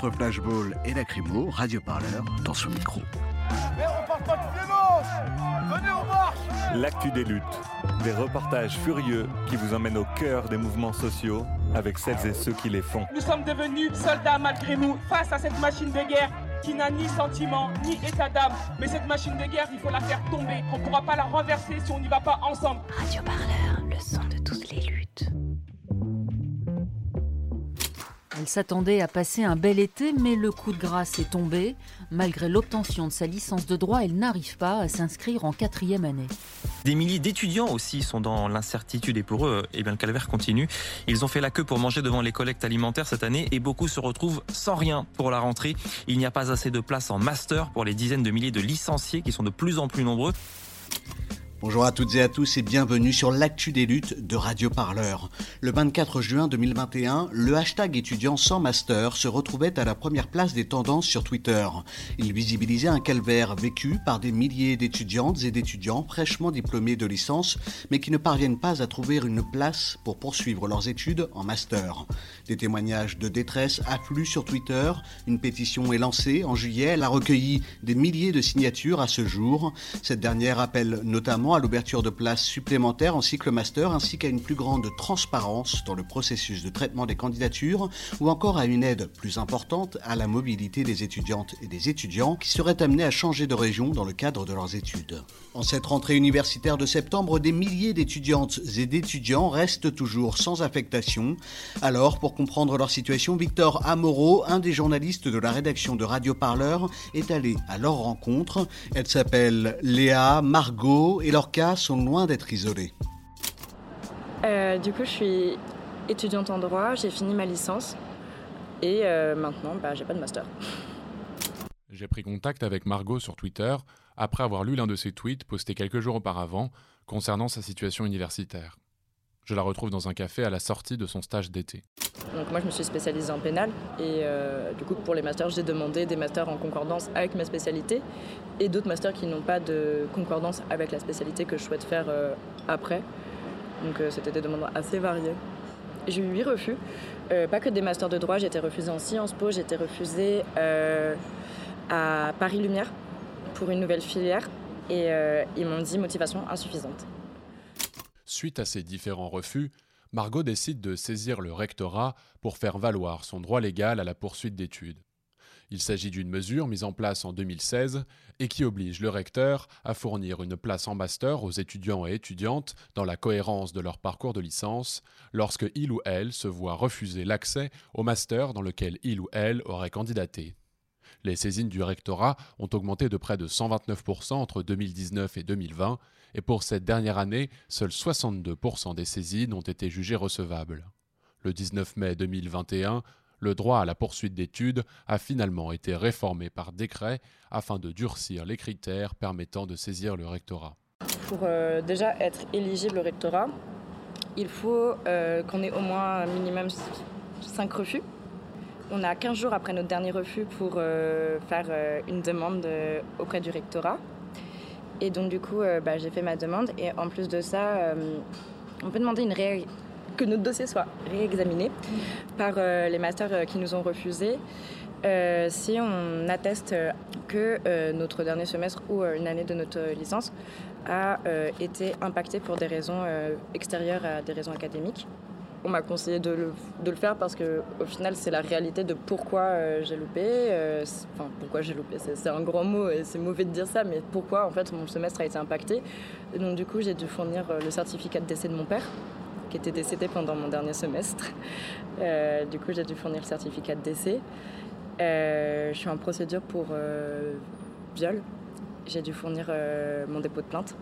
Entre Flashball et Lacrymo, Radio Parleur dans son micro. L'actu des luttes. Des reportages furieux qui vous emmènent au cœur des mouvements sociaux avec celles et ceux qui les font. Nous sommes devenus soldats malgré nous face à cette machine de guerre qui n'a ni sentiment ni état d'âme. Mais cette machine de guerre, il faut la faire tomber. On ne pourra pas la renverser si on n'y va pas ensemble. Radio Parleur, le son de toutes les luttes. S'attendait à passer un bel été, mais le coup de grâce est tombé. Malgré l'obtention de sa licence de droit, elle n'arrive pas à s'inscrire en quatrième année. Des milliers d'étudiants aussi sont dans l'incertitude et pour eux, eh bien, le calvaire continue. Ils ont fait la queue pour manger devant les collectes alimentaires cette année et beaucoup se retrouvent sans rien pour la rentrée. Il n'y a pas assez de place en master pour les dizaines de milliers de licenciés qui sont de plus en plus nombreux. Bonjour à toutes et à tous et bienvenue sur l'actu des luttes de Radio Parleur. Le 24 juin 2021, le hashtag étudiant sans master se retrouvait à la première place des tendances sur Twitter. Il visibilisait un calvaire vécu par des milliers d'étudiantes et d'étudiants fraîchement diplômés de licence mais qui ne parviennent pas à trouver une place pour poursuivre leurs études en master. Des témoignages de détresse affluent sur Twitter, une pétition est lancée en juillet, elle a recueilli des milliers de signatures à ce jour. Cette dernière appelle notamment à l'ouverture de places supplémentaires en cycle master ainsi qu'à une plus grande transparence dans le processus de traitement des candidatures ou encore à une aide plus importante à la mobilité des étudiantes et des étudiants qui seraient amenés à changer de région dans le cadre de leurs études. En cette rentrée universitaire de septembre, des milliers d'étudiantes et d'étudiants restent toujours sans affectation. Alors, pour comprendre leur situation, Victor Amoro, un des journalistes de la rédaction de Radio Parleur, est allé à leur rencontre. Elle s'appelle Léa, Margot et leurs cas sont loin d'être isolés. Euh, du coup, je suis étudiante en droit, j'ai fini ma licence et euh, maintenant, bah, j'ai pas de master. J'ai pris contact avec Margot sur Twitter après avoir lu l'un de ses tweets postés quelques jours auparavant concernant sa situation universitaire. Je la retrouve dans un café à la sortie de son stage d'été. Donc moi, je me suis spécialisée en pénal et euh, du coup, pour les masters, j'ai demandé des masters en concordance avec ma spécialité et d'autres masters qui n'ont pas de concordance avec la spécialité que je souhaite faire euh, après. Donc euh, c'était des demandes assez variées. J'ai eu huit refus, pas que des masters de droit, j'ai été refusée en Sciences Po, j'ai été refusée à Paris Lumière une nouvelle filière et euh, ils m'ont dit motivation insuffisante. Suite à ces différents refus, Margot décide de saisir le rectorat pour faire valoir son droit légal à la poursuite d'études. Il s'agit d'une mesure mise en place en 2016 et qui oblige le recteur à fournir une place en master aux étudiants et étudiantes dans la cohérence de leur parcours de licence lorsque il ou elle se voit refuser l'accès au master dans lequel il ou elle aurait candidaté. Les saisines du rectorat ont augmenté de près de 129% entre 2019 et 2020, et pour cette dernière année, seuls 62% des saisines ont été jugées recevables. Le 19 mai 2021, le droit à la poursuite d'études a finalement été réformé par décret afin de durcir les critères permettant de saisir le rectorat. Pour euh, déjà être éligible au rectorat, il faut euh, qu'on ait au moins minimum 5 refus. On a 15 jours après notre dernier refus pour euh, faire euh, une demande euh, auprès du rectorat. Et donc du coup, bah, j'ai fait ma demande. Et en plus de ça, on peut demander que notre dossier soit réexaminé par les masters qui nous ont refusé. si on atteste que notre dernier semestre ou une année de notre licence a été impacté pour des raisons extérieures à des raisons académiques. On m'a conseillé de le, faire parce que au final c'est la réalité de pourquoi euh, j'ai loupé. euh, enfin pourquoi j'ai loupé, c'est un grand mot et c'est mauvais de dire ça, mais pourquoi en fait mon semestre a été impacté. Donc du coup j'ai dû fournir euh, le certificat de décès de mon père qui était décédé pendant mon dernier semestre. Du coup j'ai dû fournir le certificat de décès. Je suis en procédure pour viol. J'ai dû fournir mon dépôt de plainte.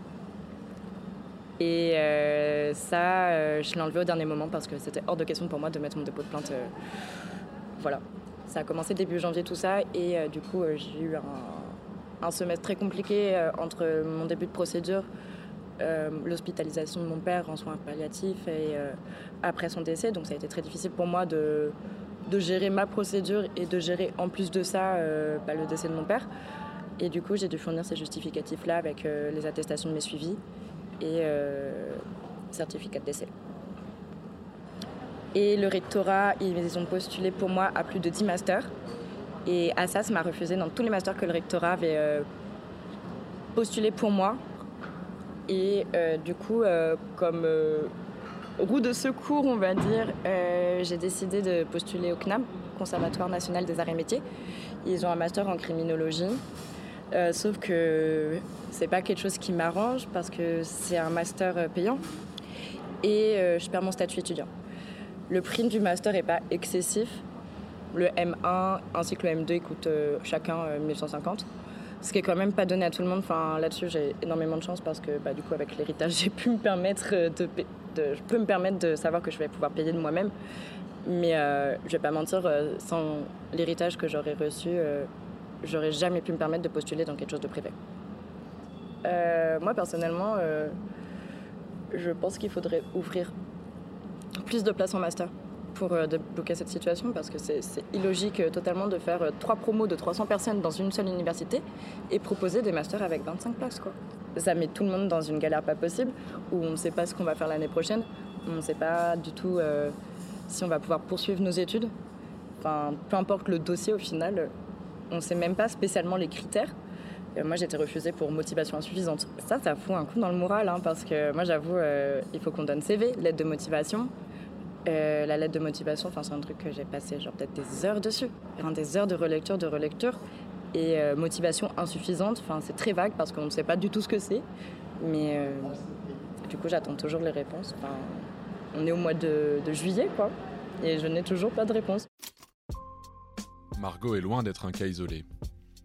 Et euh, ça, euh, je l'ai enlevé au dernier moment parce que c'était hors de question pour moi de mettre mon dépôt de plainte. euh, voilà. Ça a commencé début janvier tout ça et du coup j'ai eu un, semestre très compliqué entre mon début de procédure, l'hospitalisation de mon père en soins palliatifs et après son décès. Donc ça a été très difficile pour moi de, gérer ma procédure et de gérer en plus de ça bah, le décès de mon père. Et du coup, j'ai dû fournir ces justificatifs-là avec les attestations de mes suivis et euh, certificat de décès. Et le rectorat, ils ont postulé pour moi à plus de 10 masters. Et Assas m'a refusé dans tous les masters que le rectorat avait euh, postulé pour moi. Et du coup, comme roue de secours, on va dire, j'ai décidé de postuler au CNAM, Conservatoire national des arts et métiers. Ils ont un master en criminologie euh, sauf que c'est pas quelque chose qui m'arrange parce que c'est un master euh, payant et euh, je perds mon statut étudiant. Le prix du master n'est pas excessif. Le M1 ainsi que le M2 coûtent chacun 1150 ce qui est quand même pas donné à tout le monde. Enfin, là-dessus, j'ai énormément de chance parce que bah, du coup, avec l'héritage, j'ai pu me permettre de, je peux me permettre de savoir que je vais pouvoir payer de moi-même. Mais je vais pas mentir, sans l'héritage que j'aurais reçu, j'aurais jamais pu me permettre de postuler dans quelque chose de privé. Euh, moi, personnellement, euh, je pense qu'il faudrait ouvrir plus de places en master pour euh, débloquer cette situation parce que c'est illogique totalement de faire trois promos de 300 personnes dans une seule université et proposer des masters avec 25 places. Quoi. Ça met tout le monde dans une galère pas possible où on ne sait pas ce qu'on va faire l'année prochaine, on ne sait pas du tout si on va pouvoir poursuivre nos études. Enfin, peu importe le dossier au final, on ne sait même pas spécialement les critères. Euh, moi, été refusée pour motivation insuffisante. Ça, ça fout un coup dans le moral, hein, parce que moi, j'avoue, euh, il faut qu'on donne CV, lettre de motivation. Euh, la lettre de motivation, c'est un truc que j'ai passé peut-être des heures dessus, des heures de relecture, de relecture. Et motivation insuffisante, c'est très vague parce qu'on ne sait pas du tout ce que c'est. Mais du coup, j'attends toujours les réponses. on est au mois de, de juillet, quoi, et je n'ai toujours pas de réponse. Margot est loin d'être un cas isolé.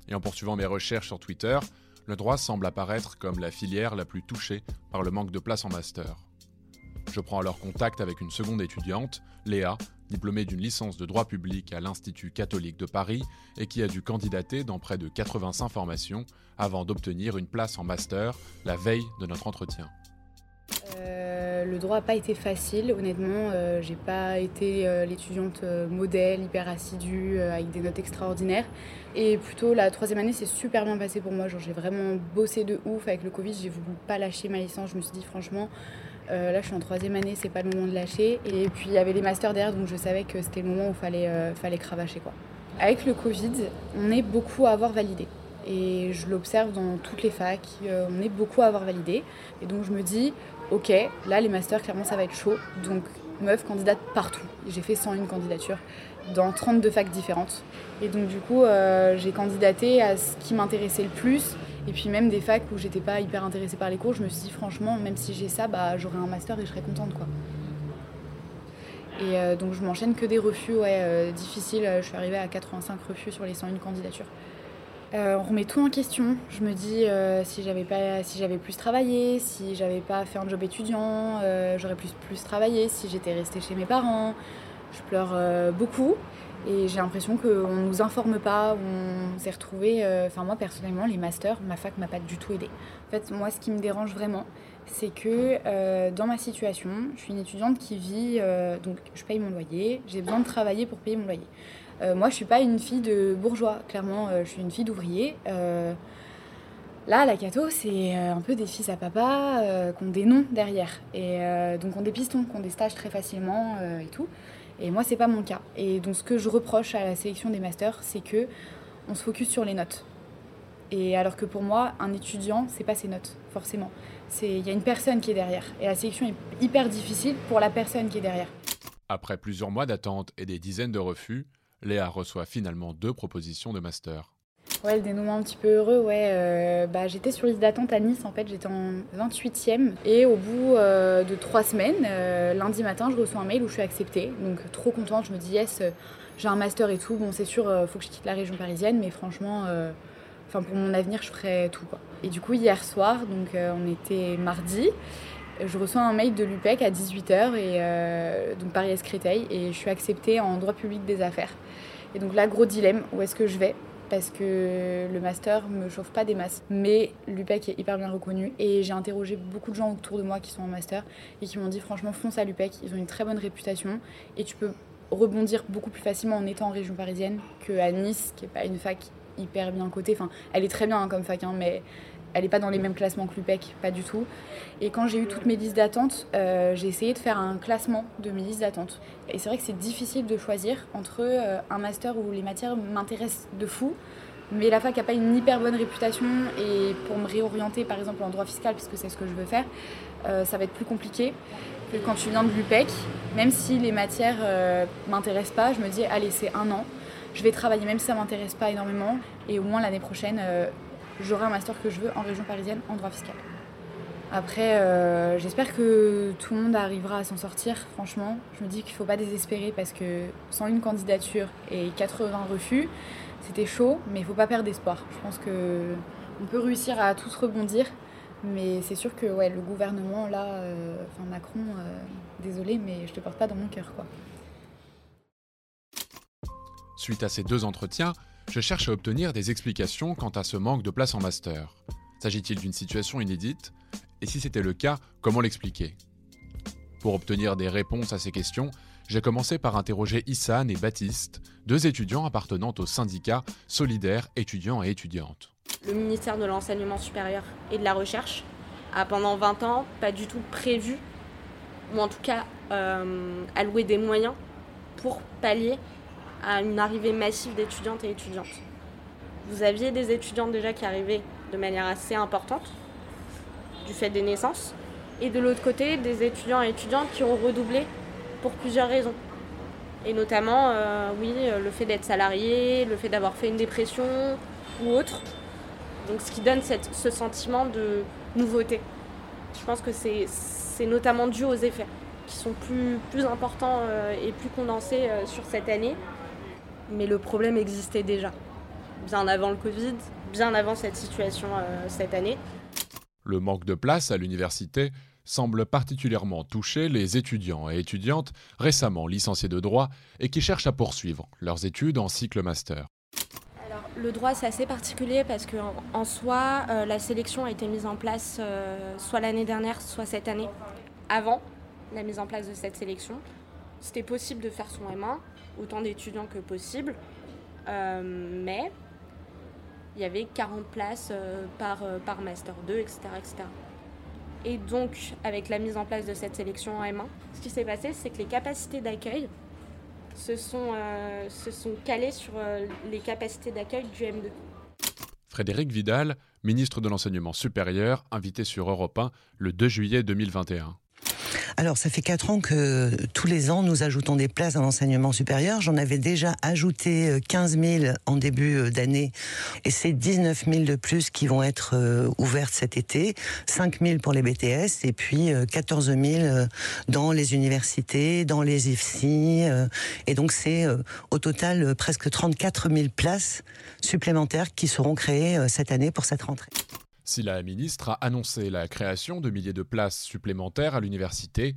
Et en poursuivant mes recherches sur Twitter, le droit semble apparaître comme la filière la plus touchée par le manque de place en master. Je prends alors contact avec une seconde étudiante, Léa, diplômée d'une licence de droit public à l'Institut catholique de Paris et qui a dû candidater dans près de 85 formations avant d'obtenir une place en master la veille de notre entretien. Euh, le droit n'a pas été facile, honnêtement. Euh, j'ai pas été euh, l'étudiante modèle, hyper assidue, avec des notes extraordinaires. Et plutôt la troisième année s'est super bien passée pour moi. j'ai vraiment bossé de ouf avec le Covid. J'ai voulu pas lâcher ma licence. Je me suis dit franchement, là je suis en troisième année, c'est pas le moment de lâcher. Et puis il y avait les masters derrière, donc je savais que c'était le moment où il fallait, fallait cravacher quoi. Avec le Covid, on est beaucoup à avoir validé. Et je l'observe dans toutes les facs, on est beaucoup à avoir validé. Et donc je me dis, ok, là les masters, clairement ça va être chaud. Donc meuf candidate partout. J'ai fait 101 candidatures dans 32 facs différentes. Et donc du coup, euh, j'ai candidaté à ce qui m'intéressait le plus. Et puis même des facs où j'étais pas hyper intéressée par les cours, je me suis dit franchement, même si j'ai ça, bah, j'aurai un master et je serais contente quoi. Et euh, donc je m'enchaîne que des refus ouais, euh, difficiles. Je suis arrivée à 85 refus sur les 101 candidatures. Euh, on remet tout en question. Je me dis euh, si j'avais pas, si j'avais plus travaillé, si j'avais pas fait un job étudiant, euh, j'aurais plus plus travaillé. Si j'étais restée chez mes parents, je pleure beaucoup et j'ai l'impression qu'on nous informe pas. On s'est retrouvé. Enfin moi personnellement, les masters, ma fac m'a pas du tout aidé. En fait, moi, ce qui me dérange vraiment, c'est que dans ma situation, je suis une étudiante qui vit, donc je paye mon loyer, j'ai besoin de travailler pour payer mon loyer. Euh, moi, je suis pas une fille de bourgeois, clairement, euh, je suis une fille d'ouvrier. Euh, là, la cato, c'est un peu des fils à papa qui ont des noms derrière. Et donc, on des pistons, qui ont des stages très facilement et tout. Et moi, c'est pas mon cas. Et donc, ce que je reproche à la sélection des masters, c'est que on se focus sur les notes. Et alors que pour moi, un étudiant, c'est pas ses notes, forcément. Il y a une personne qui est derrière. Et la sélection est hyper difficile pour la personne qui est derrière. Après plusieurs mois d'attente et des dizaines de refus, Léa reçoit finalement deux propositions de master. Ouais, le dénouement un petit peu heureux, ouais. Euh, bah, j'étais sur liste d'attente à Nice, en fait, j'étais en 28e. Et au bout euh, de trois semaines, euh, lundi matin, je reçois un mail où je suis acceptée. Donc, trop contente, je me dis, yes, j'ai un master et tout. Bon, c'est sûr, faut que je quitte la région parisienne, mais franchement, pour mon avenir, je ferai tout, quoi. Et du coup, hier soir, donc on était mardi, je reçois un mail de l'UPEC à 18h, et, donc Paris-Est-Créteil, et je suis acceptée en droit public des affaires. Et donc là, gros dilemme, où est-ce que je vais? Parce que le master me chauffe pas des masses. Mais l'UPEC est hyper bien reconnu et j'ai interrogé beaucoup de gens autour de moi qui sont en master et qui m'ont dit franchement fonce à l'UPEC, ils ont une très bonne réputation et tu peux rebondir beaucoup plus facilement en étant en région parisienne qu'à Nice, qui est pas une fac hyper bien cotée. Enfin, elle est très bien hein, comme fac, hein, mais elle n'est pas dans les mêmes classements que l'UPEC, pas du tout. Et quand j'ai eu toutes mes listes d'attente, euh, j'ai essayé de faire un classement de mes listes d'attente. Et c'est vrai que c'est difficile de choisir entre euh, un master où les matières m'intéressent de fou, mais la fac n'a pas une hyper bonne réputation, et pour me réorienter par exemple en droit fiscal, puisque c'est ce que je veux faire, euh, ça va être plus compliqué que quand tu viens de l'UPEC. Même si les matières m'intéressent pas, je me dis, allez, c'est un an, je vais travailler même si ça m'intéresse pas énormément, et au moins l'année prochaine j'aurai un master que je veux en région parisienne en droit fiscal. Après, euh, j'espère que tout le monde arrivera à s'en sortir. Franchement, je me dis qu'il ne faut pas désespérer parce que sans une candidature et 80 refus, c'était chaud, mais il ne faut pas perdre d'espoir. Je pense qu'on peut réussir à tous rebondir, mais c'est sûr que ouais, le gouvernement, là, euh, enfin Macron, euh, désolé, mais je te porte pas dans mon cœur. quoi. Suite à ces deux entretiens, je cherche à obtenir des explications quant à ce manque de place en master. S'agit-il d'une situation inédite? Et si c'était le cas, comment l'expliquer? Pour obtenir des réponses à ces questions, j'ai commencé par interroger Issan et Baptiste, deux étudiants appartenant au syndicat Solidaire étudiants et étudiantes. Le ministère de l'Enseignement supérieur et de la Recherche a pendant 20 ans pas du tout prévu, ou en tout cas euh, alloué des moyens pour pallier à une arrivée massive d'étudiantes et étudiantes. Vous aviez des étudiantes déjà qui arrivaient de manière assez importante, du fait des naissances, et de l'autre côté, des étudiants et étudiantes qui ont redoublé pour plusieurs raisons. Et notamment, euh, oui, le fait d'être salarié, le fait d'avoir fait une dépression ou autre. Donc ce qui donne ce sentiment de nouveauté. Je pense que c'est notamment dû aux effets qui sont plus, plus importants euh, et plus condensés euh, sur cette année mais le problème existait déjà, bien avant le Covid, bien avant cette situation euh, cette année. Le manque de place à l'université semble particulièrement toucher les étudiants et étudiantes récemment licenciés de droit et qui cherchent à poursuivre leurs études en cycle master. Alors, le droit, c'est assez particulier parce qu'en en soi, euh, la sélection a été mise en place euh, soit l'année dernière, soit cette année. Avant la mise en place de cette sélection, c'était possible de faire son M1 autant d'étudiants que possible. Euh, mais il y avait 40 places euh, par, euh, par Master 2, etc., etc. Et donc, avec la mise en place de cette sélection en M1, ce qui s'est passé, c'est que les capacités d'accueil se sont, se sont calées sur les capacités d'accueil du M2. Frédéric Vidal, ministre de l'Enseignement supérieur, invité sur Europe 1 le 2 juillet 2021. Alors, ça fait quatre ans que tous les ans, nous ajoutons des places dans l'enseignement supérieur. J'en avais déjà ajouté 15 euh, 000 en début euh, d'année. Et c'est 19 000 de plus qui vont être euh, ouvertes cet été. 5 000 pour les BTS et puis 14 000 dans les universités, dans les IFSI. Et donc, c'est au total presque 34 000 places supplémentaires qui seront créées cette année pour cette rentrée. Si la ministre a annoncé la création de milliers de places supplémentaires à l'université,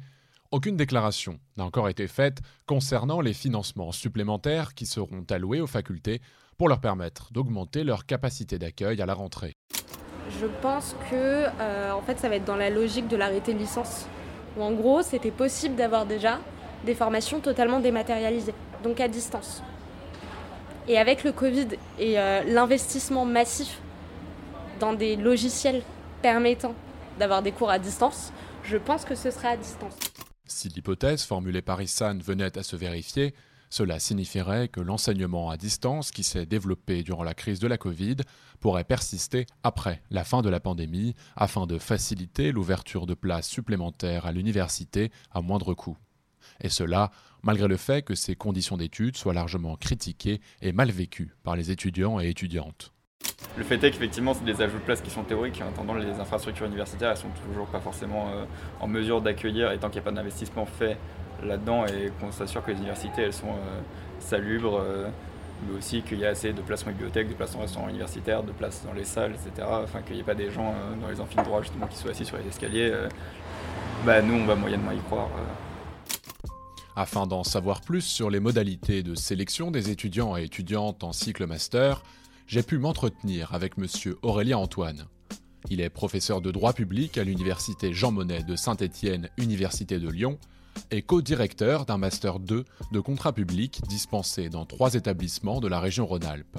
aucune déclaration n'a encore été faite concernant les financements supplémentaires qui seront alloués aux facultés pour leur permettre d'augmenter leur capacité d'accueil à la rentrée. Je pense que euh, en fait, ça va être dans la logique de l'arrêté de licence, où en gros, c'était possible d'avoir déjà des formations totalement dématérialisées, donc à distance. Et avec le Covid et euh, l'investissement massif dans des logiciels permettant d'avoir des cours à distance, je pense que ce sera à distance. Si l'hypothèse formulée par Issan venait à se vérifier, cela signifierait que l'enseignement à distance qui s'est développé durant la crise de la Covid pourrait persister après la fin de la pandémie afin de faciliter l'ouverture de places supplémentaires à l'université à moindre coût. Et cela malgré le fait que ces conditions d'études soient largement critiquées et mal vécues par les étudiants et étudiantes. Le fait est qu'effectivement, c'est des ajouts de places qui sont théoriques. En attendant, les infrastructures universitaires, elles sont toujours pas forcément euh, en mesure d'accueillir, et tant qu'il n'y a pas d'investissement fait là-dedans, et qu'on s'assure que les universités, elles sont euh, salubres, euh, mais aussi qu'il y a assez de places en bibliothèque, de places en restaurant universitaire, de places dans les salles, etc. Enfin, qu'il n'y ait pas des gens dans les amphithéâtres droit, justement, qui soient assis sur les escaliers. bah, nous, on va moyennement y croire. Afin d'en savoir plus sur les modalités de sélection des étudiants et étudiantes en cycle master, j'ai pu m'entretenir avec M. Aurélien Antoine. Il est professeur de droit public à l'université Jean Monnet de Saint-Étienne, Université de Lyon, et co-directeur d'un master 2 de contrat public dispensé dans trois établissements de la région Rhône-Alpes.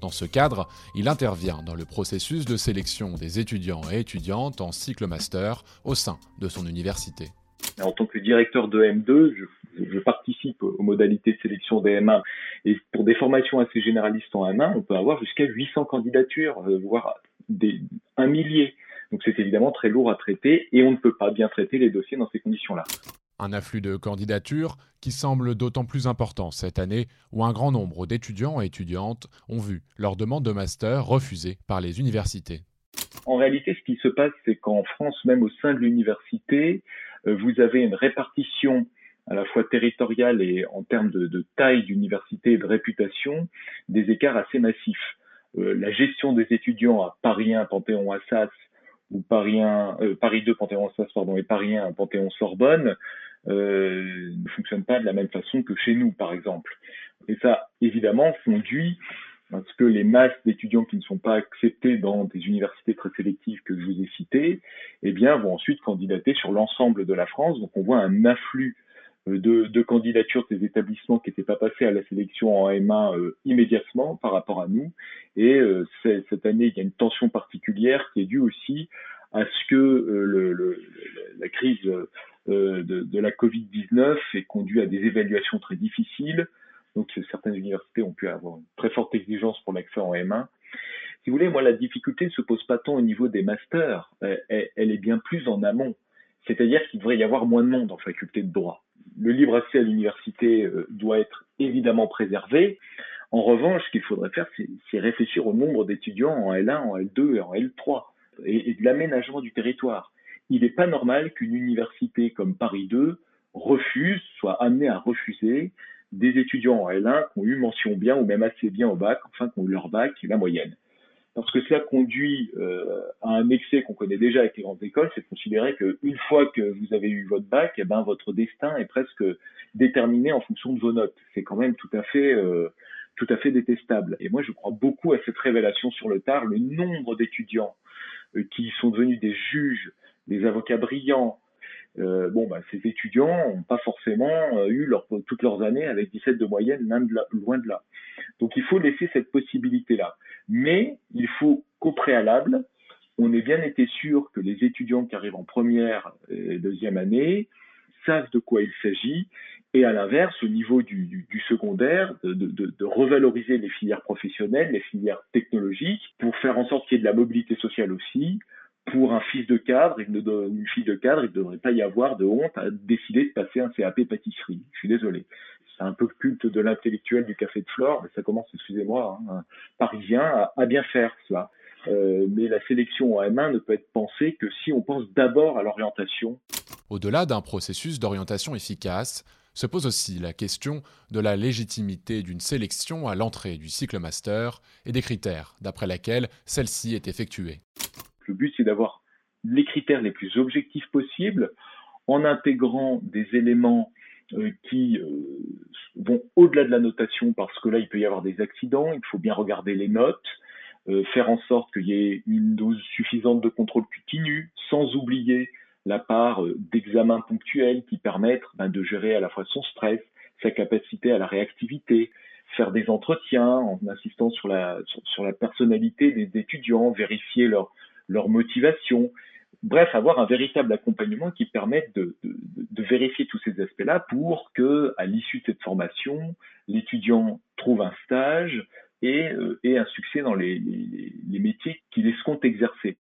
Dans ce cadre, il intervient dans le processus de sélection des étudiants et étudiantes en cycle master au sein de son université. En tant que directeur de M2, je, participe aux modalités de sélection des M1. Et pour des formations assez généralistes en M1, on peut avoir jusqu'à 800 candidatures, euh, voire des, un millier. Donc c'est évidemment très lourd à traiter et on ne peut pas bien traiter les dossiers dans ces conditions-là. Un afflux de candidatures qui semble d'autant plus important cette année où un grand nombre d'étudiants et étudiantes ont vu leur demande de master refusée par les universités. En réalité, ce qui se passe, c'est qu'en France, même au sein de l'université, euh, vous avez une répartition à la fois territoriale et en termes de, taille d'université et de réputation, des écarts assez massifs. Euh, la gestion des étudiants à Paris 1, Panthéon-Assas, ou Paris, 1, euh, Paris 2, Panthéon-Assas, pardon, et Paris 1, Panthéon-Sorbonne, ne fonctionnent pas de la même façon que chez nous, par exemple. Et ça, évidemment, conduit parce que les masses d'étudiants qui ne sont pas acceptés dans des universités très sélectives que je vous ai citées, eh bien, vont ensuite candidater sur l'ensemble de la France. Donc, on voit un afflux euh, de, candidatures des établissements qui n'étaient pas passés à la sélection en M1 euh, immédiatement par rapport à nous. Et euh, cette année, il y a une tension particulière qui est due aussi à ce que le, le, la crise de, de, la Covid-19 ait conduit à des évaluations très difficiles, donc certaines universités ont pu avoir une très forte exigence pour l'accès en M1. Si vous voulez, moi, la difficulté ne se pose pas tant au niveau des masters, elle, est bien plus en amont. C'est-à-dire qu'il devrait y avoir moins de monde en faculté de droit. Le libre accès à l'université euh, doit être évidemment préservé. En revanche, ce qu'il faudrait faire, c'est réfléchir au nombre d'étudiants en L1, en L2 et en L3, et, et de l'aménagement du territoire. Il n'est pas normal qu'une université comme Paris 2 refuse, soit amenée à refuser des étudiants en L1 qui ont eu mention bien ou même assez bien au bac, enfin qui ont eu leur bac et la moyenne. Parce que cela conduit euh, à un excès qu'on connaît déjà avec les grandes écoles, c'est de considérer qu'une fois que vous avez eu votre bac, eh ben, votre destin est presque déterminé en fonction de vos notes. C'est quand même tout à fait euh, tout à fait détestable. Et moi, je crois beaucoup à cette révélation sur le tard. Le nombre d'étudiants euh, qui sont devenus des juges, des avocats brillants, euh, bon, bah, ces étudiants n'ont pas forcément euh, eu toutes leurs années avec 17 de moyenne, loin de là. Donc il faut laisser cette possibilité-là. Mais il faut qu'au préalable, on ait bien été sûr que les étudiants qui arrivent en première et deuxième année savent de quoi il s'agit, et à l'inverse, au niveau du, secondaire, de, revaloriser les filières professionnelles, les filières technologiques, pour faire en sorte qu'il y ait de la mobilité sociale aussi, pour un fils de cadre, une fille de cadre, il ne devrait pas y avoir de honte à décider de passer un CAP pâtisserie. Je suis désolé. C'est un peu le culte de l'intellectuel du café de Flore, mais ça commence, excusez-moi, hein, parisien à, bien faire cela. Euh, mais la sélection en M1 ne peut être pensée que si on pense d'abord à l'orientation. Au-delà d'un processus d'orientation efficace, se pose aussi la question de la légitimité d'une sélection à l'entrée du cycle master et des critères d'après lesquels celle-ci est effectuée. Le but, c'est d'avoir les critères les plus objectifs possibles en intégrant des éléments euh, qui euh, vont au-delà de la notation parce que là, il peut y avoir des accidents, il faut bien regarder les notes, euh, faire en sorte qu'il y ait une dose suffisante de contrôle continu, sans oublier la part d'examens ponctuels qui permettent ben, de gérer à la fois son stress, sa capacité à la réactivité, faire des entretiens en insistant sur la, sur la personnalité des étudiants, vérifier leur, leur motivation. Bref, avoir un véritable accompagnement qui permette de, vérifier tous ces aspects-là pour que, à l'issue de cette formation, l'étudiant trouve un stage et, euh, un succès dans les, les métiers qu'il escompte exercer.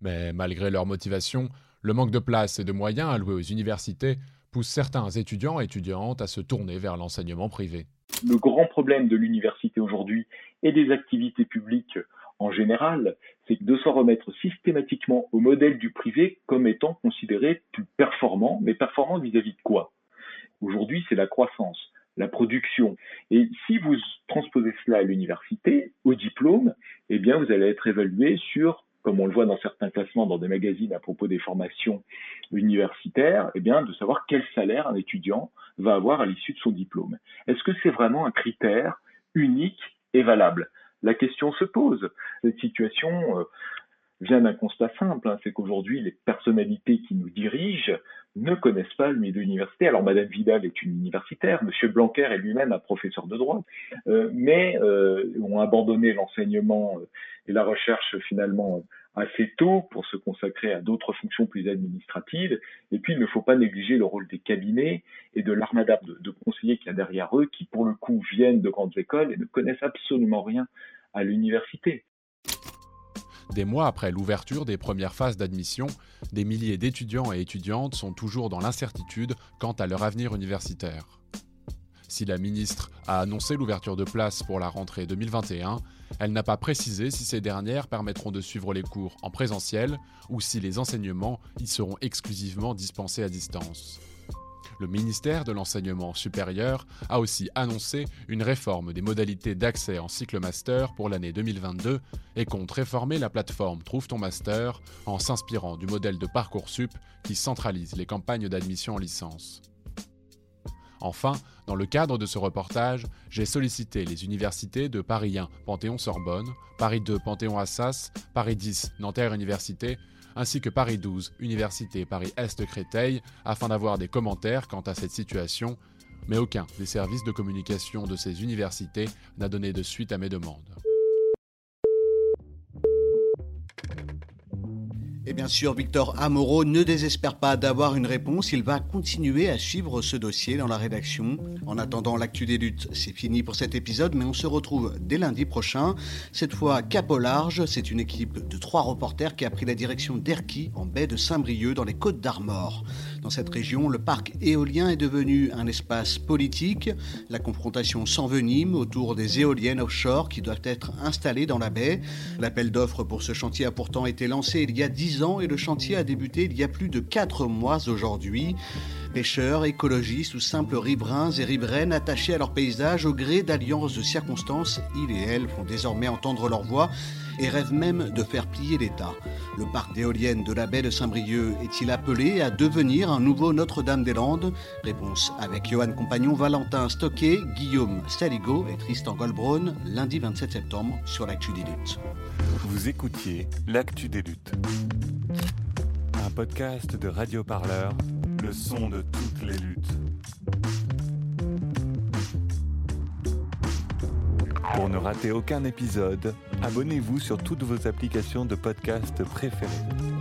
Mais malgré leur motivation, le manque de place et de moyens alloués aux universités pousse certains étudiants et étudiantes à se tourner vers l'enseignement privé. Le grand problème de l'université aujourd'hui et des activités publiques en général, c'est de s'en remettre systématiquement au modèle du privé comme étant considéré plus performant, mais performant vis-à-vis de quoi? Aujourd'hui, c'est la croissance, la production. Et si vous transposez cela à l'université, au diplôme, eh bien, vous allez être évalué sur comme on le voit dans certains classements dans des magazines à propos des formations universitaires, eh bien, de savoir quel salaire un étudiant va avoir à l'issue de son diplôme. Est-ce que c'est vraiment un critère unique et valable? La question se pose. Cette situation euh, vient d'un constat simple, hein, c'est qu'aujourd'hui, les personnalités qui nous dirigent ne connaissent pas le milieu l'université. Alors, Madame Vidal est une universitaire, Monsieur Blanquer est lui-même un professeur de droit, euh, mais euh, ont abandonné l'enseignement et la recherche finalement assez tôt pour se consacrer à d'autres fonctions plus administratives. Et puis, il ne faut pas négliger le rôle des cabinets et de l'armada de, de conseillers qu'il y a derrière eux, qui pour le coup viennent de grandes écoles et ne connaissent absolument rien à l'université. Des mois après l'ouverture des premières phases d'admission, des milliers d'étudiants et étudiantes sont toujours dans l'incertitude quant à leur avenir universitaire. Si la ministre a annoncé l'ouverture de places pour la rentrée 2021, elle n'a pas précisé si ces dernières permettront de suivre les cours en présentiel ou si les enseignements y seront exclusivement dispensés à distance. Le ministère de l'Enseignement supérieur a aussi annoncé une réforme des modalités d'accès en cycle master pour l'année 2022 et compte réformer la plateforme Trouve ton master en s'inspirant du modèle de Parcoursup qui centralise les campagnes d'admission en licence. Enfin, dans le cadre de ce reportage, j'ai sollicité les universités de Paris 1, Panthéon-Sorbonne, Paris 2, Panthéon-Assas, Paris 10, Nanterre Université ainsi que Paris 12, Université Paris-Est Créteil, afin d'avoir des commentaires quant à cette situation, mais aucun des services de communication de ces universités n'a donné de suite à mes demandes. Et bien sûr, Victor Amoro ne désespère pas d'avoir une réponse. Il va continuer à suivre ce dossier dans la rédaction. En attendant l'actu des luttes, c'est fini pour cet épisode, mais on se retrouve dès lundi prochain. Cette fois, cap au large, c'est une équipe de trois reporters qui a pris la direction d'Erquy, en baie de Saint-Brieuc, dans les Côtes d'Armor. Dans cette région, le parc éolien est devenu un espace politique. La confrontation s'envenime autour des éoliennes offshore qui doivent être installées dans la baie. L'appel d'offres pour ce chantier a pourtant été lancé il y a et le chantier a débuté il y a plus de quatre mois aujourd'hui. Pêcheurs, écologistes ou simples riverains et riveraines attachés à leur paysage au gré d'alliances de circonstances, ils et elles font désormais entendre leur voix et rêvent même de faire plier l'État. Le parc d'éoliennes de la baie de Saint-Brieuc est-il appelé à devenir un nouveau Notre-Dame-des-Landes? Réponse avec Johan Compagnon, Valentin Stocké, Guillaume Saligo et Tristan Goldbraun, lundi 27 septembre sur l'Actu des. Vous écoutiez l'Actu des luttes. Un podcast de Radio Parleur, le son de toutes les luttes. Pour ne rater aucun épisode, abonnez-vous sur toutes vos applications de podcast préférées.